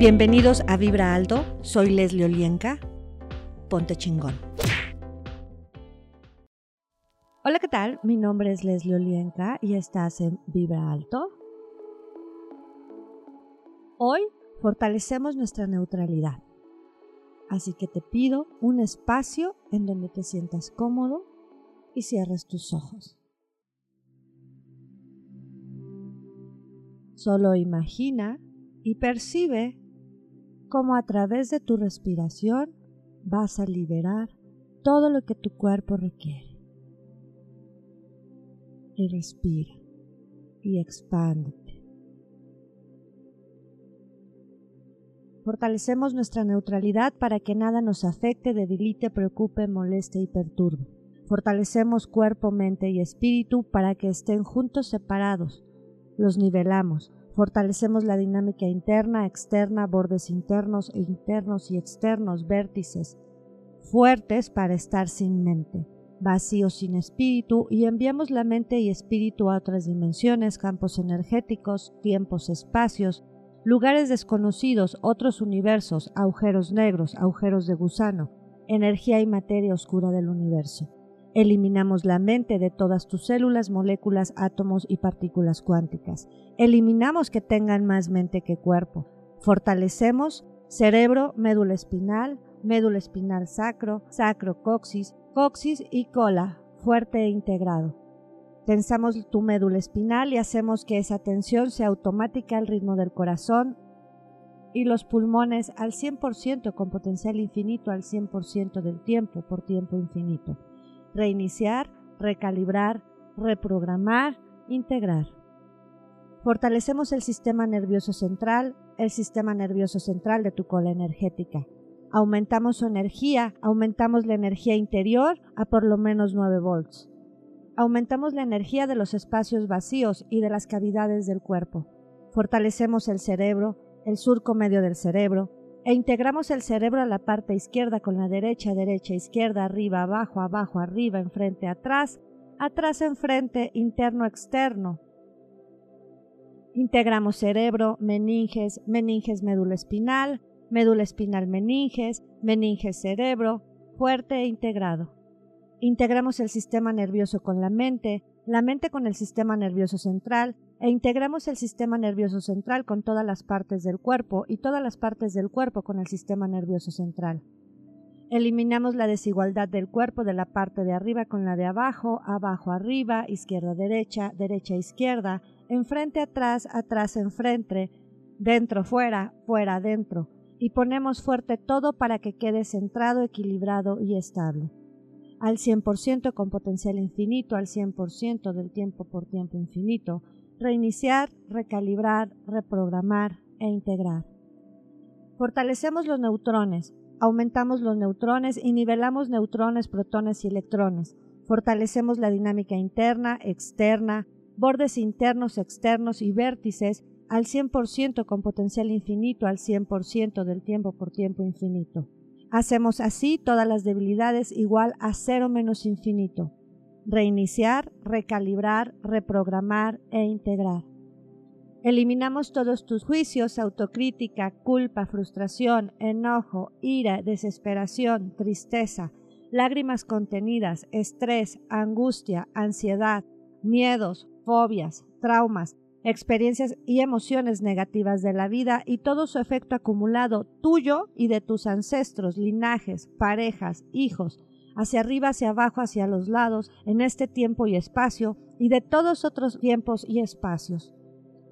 Bienvenidos a Vibra Alto, soy Leslie Olienka. Ponte chingón. Hola, ¿qué tal? Mi nombre es Leslie Olienka y estás en Vibra Alto. Hoy fortalecemos nuestra neutralidad. Así que te pido un espacio en donde te sientas cómodo y cierres tus ojos. Solo imagina y percibe cómo a través de tu respiración vas a liberar todo lo que tu cuerpo requiere. Y respira y expándete. Fortalecemos nuestra neutralidad para que nada nos afecte, debilite, preocupe, moleste y perturbe. Fortalecemos cuerpo, mente y espíritu para que estén juntos separados. Los nivelamos, Fortalecemos la dinámica interna, externa, bordes internos e internos y externos, vértices, fuertes para estar sin mente, vacíos sin espíritu y enviamos la mente y espíritu a otras dimensiones, campos energéticos, tiempos, espacios, lugares desconocidos, otros universos, agujeros negros, agujeros de gusano, energía y materia oscura del universo. Eliminamos la mente de todas tus células, moléculas, átomos y partículas cuánticas. Eliminamos que tengan más mente que cuerpo. Fortalecemos cerebro, médula espinal, médula espinal sacro, sacro coxis, coxis y cola, fuerte e integrado. Tensamos tu médula espinal y hacemos que esa tensión sea automática al ritmo del corazón y los pulmones al 100% con potencial infinito al 100% del tiempo por tiempo infinito reiniciar, recalibrar, reprogramar, integrar. Fortalecemos el sistema nervioso central, el sistema nervioso central de tu cola energética. Aumentamos su energía, aumentamos la energía interior a por lo menos 9 volts. Aumentamos la energía de los espacios vacíos y de las cavidades del cuerpo. Fortalecemos el cerebro, el surco medio del cerebro, e integramos el cerebro a la parte izquierda con la derecha, derecha, izquierda, arriba, abajo, abajo, arriba, enfrente, atrás, atrás, enfrente, interno, externo. Integramos cerebro, meninges, meninges, médula espinal, médula espinal, meninges, meninges, cerebro, fuerte e integrado. Integramos el sistema nervioso con la mente, la mente con el sistema nervioso central, e integramos el sistema nervioso central con todas las partes del cuerpo y todas las partes del cuerpo con el sistema nervioso central. Eliminamos la desigualdad del cuerpo de la parte de arriba con la de abajo, abajo arriba, izquierda derecha, derecha izquierda, enfrente atrás, atrás enfrente, dentro fuera, fuera dentro, y ponemos fuerte todo para que quede centrado, equilibrado y estable. Al 100% con potencial infinito, al 100% del tiempo por tiempo infinito, reiniciar, recalibrar, reprogramar e integrar. Fortalecemos los neutrones, aumentamos los neutrones y nivelamos neutrones, protones y electrones. Fortalecemos la dinámica interna, externa, bordes internos, externos y vértices al 100% con potencial infinito al 100% del tiempo por tiempo infinito. Hacemos así todas las debilidades igual a cero menos infinito reiniciar, recalibrar, reprogramar e integrar. Eliminamos todos tus juicios, autocrítica, culpa, frustración, enojo, ira, desesperación, tristeza, lágrimas contenidas, estrés, angustia, ansiedad, miedos, fobias, traumas, experiencias y emociones negativas de la vida y todo su efecto acumulado tuyo y de tus ancestros, linajes, parejas, hijos, hacia arriba, hacia abajo, hacia los lados, en este tiempo y espacio, y de todos otros tiempos y espacios.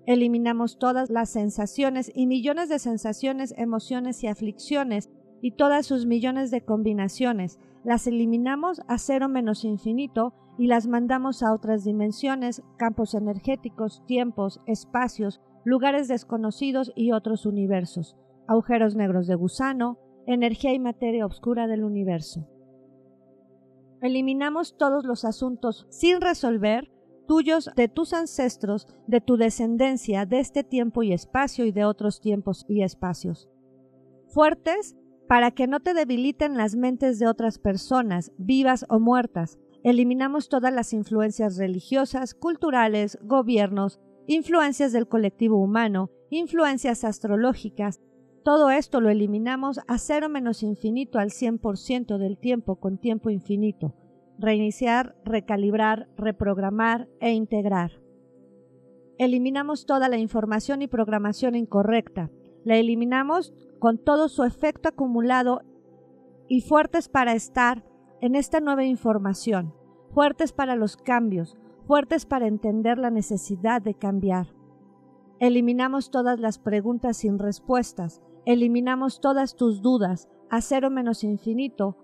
Eliminamos todas las sensaciones y millones de sensaciones, emociones y aflicciones, y todas sus millones de combinaciones. Las eliminamos a cero menos infinito y las mandamos a otras dimensiones, campos energéticos, tiempos, espacios, lugares desconocidos y otros universos, agujeros negros de gusano, energía y materia oscura del universo. Eliminamos todos los asuntos sin resolver tuyos, de tus ancestros, de tu descendencia, de este tiempo y espacio y de otros tiempos y espacios. Fuertes para que no te debiliten las mentes de otras personas, vivas o muertas. Eliminamos todas las influencias religiosas, culturales, gobiernos, influencias del colectivo humano, influencias astrológicas, todo esto lo eliminamos a cero menos infinito al 100% del tiempo con tiempo infinito. Reiniciar, recalibrar, reprogramar e integrar. Eliminamos toda la información y programación incorrecta. La eliminamos con todo su efecto acumulado y fuertes para estar en esta nueva información, fuertes para los cambios, fuertes para entender la necesidad de cambiar. Eliminamos todas las preguntas sin respuestas, eliminamos todas tus dudas a cero menos infinito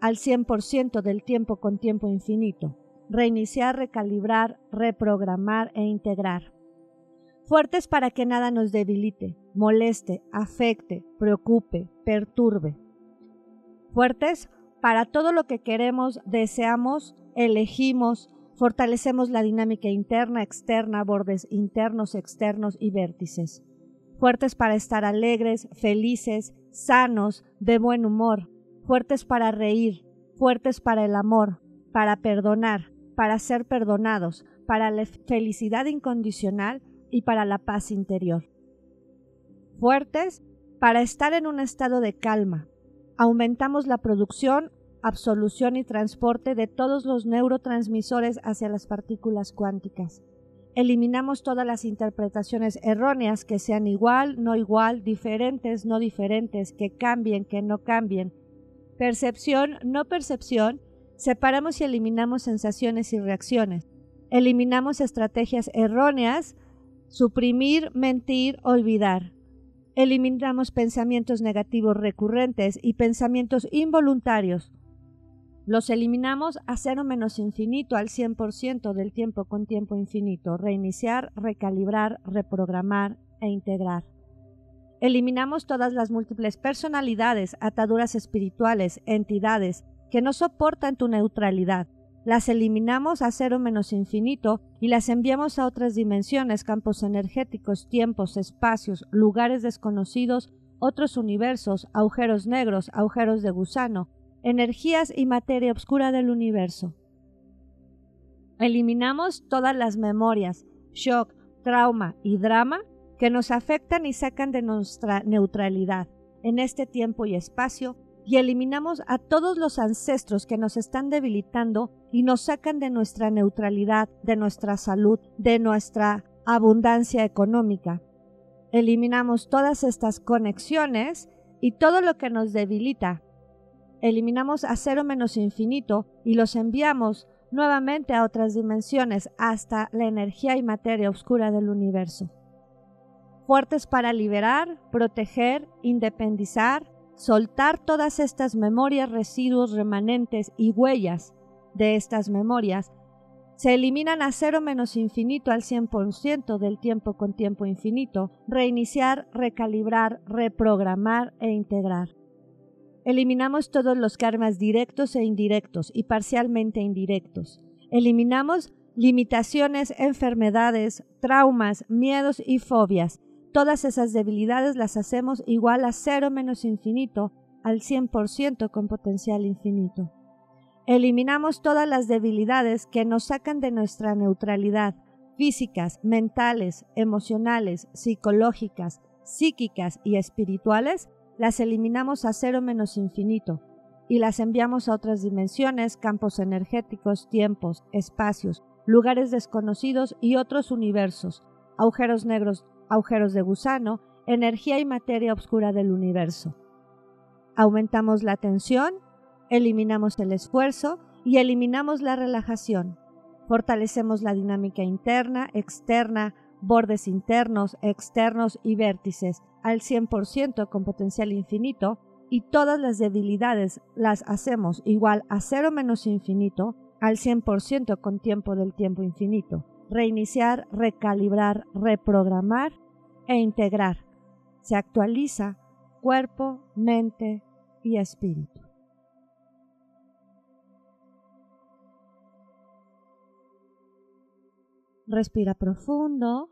al 100% del tiempo con tiempo infinito. Reiniciar, recalibrar, reprogramar e integrar. Fuertes para que nada nos debilite, moleste, afecte, preocupe, perturbe. Fuertes para todo lo que queremos, deseamos, elegimos, Fortalecemos la dinámica interna, externa, bordes internos, externos y vértices. Fuertes para estar alegres, felices, sanos, de buen humor. Fuertes para reír, fuertes para el amor, para perdonar, para ser perdonados, para la felicidad incondicional y para la paz interior. Fuertes para estar en un estado de calma. Aumentamos la producción absolución y transporte de todos los neurotransmisores hacia las partículas cuánticas. Eliminamos todas las interpretaciones erróneas que sean igual, no igual, diferentes, no diferentes, que cambien, que no cambien. Percepción, no percepción, separamos y eliminamos sensaciones y reacciones. Eliminamos estrategias erróneas, suprimir, mentir, olvidar. Eliminamos pensamientos negativos recurrentes y pensamientos involuntarios. Los eliminamos a cero menos infinito al 100% del tiempo con tiempo infinito, reiniciar, recalibrar, reprogramar e integrar. Eliminamos todas las múltiples personalidades, ataduras espirituales, entidades que no soportan tu neutralidad. Las eliminamos a cero menos infinito y las enviamos a otras dimensiones, campos energéticos, tiempos, espacios, lugares desconocidos, otros universos, agujeros negros, agujeros de gusano, energías y materia oscura del universo. Eliminamos todas las memorias, shock, trauma y drama que nos afectan y sacan de nuestra neutralidad en este tiempo y espacio y eliminamos a todos los ancestros que nos están debilitando y nos sacan de nuestra neutralidad, de nuestra salud, de nuestra abundancia económica. Eliminamos todas estas conexiones y todo lo que nos debilita eliminamos a cero menos infinito y los enviamos nuevamente a otras dimensiones hasta la energía y materia oscura del universo. Fuertes para liberar, proteger, independizar, soltar todas estas memorias, residuos, remanentes y huellas de estas memorias, se eliminan a cero menos infinito al 100% del tiempo con tiempo infinito, reiniciar, recalibrar, reprogramar e integrar. Eliminamos todos los karmas directos e indirectos y parcialmente indirectos. Eliminamos limitaciones, enfermedades, traumas, miedos y fobias. Todas esas debilidades las hacemos igual a cero menos infinito al 100% con potencial infinito. Eliminamos todas las debilidades que nos sacan de nuestra neutralidad, físicas, mentales, emocionales, psicológicas, psíquicas y espirituales las eliminamos a cero menos infinito y las enviamos a otras dimensiones, campos energéticos, tiempos, espacios, lugares desconocidos y otros universos, agujeros negros, agujeros de gusano, energía y materia oscura del universo. Aumentamos la tensión, eliminamos el esfuerzo y eliminamos la relajación. Fortalecemos la dinámica interna, externa, bordes internos, externos y vértices al 100% con potencial infinito y todas las debilidades las hacemos igual a cero menos infinito al 100% con tiempo del tiempo infinito. Reiniciar, recalibrar, reprogramar e integrar. Se actualiza cuerpo, mente y espíritu. Respira profundo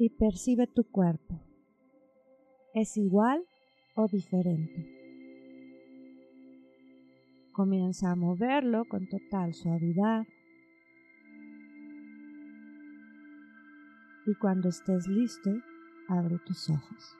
y percibe tu cuerpo. ¿Es igual o diferente? Comienza a moverlo con total suavidad. Y cuando estés listo, Abre tus ojos.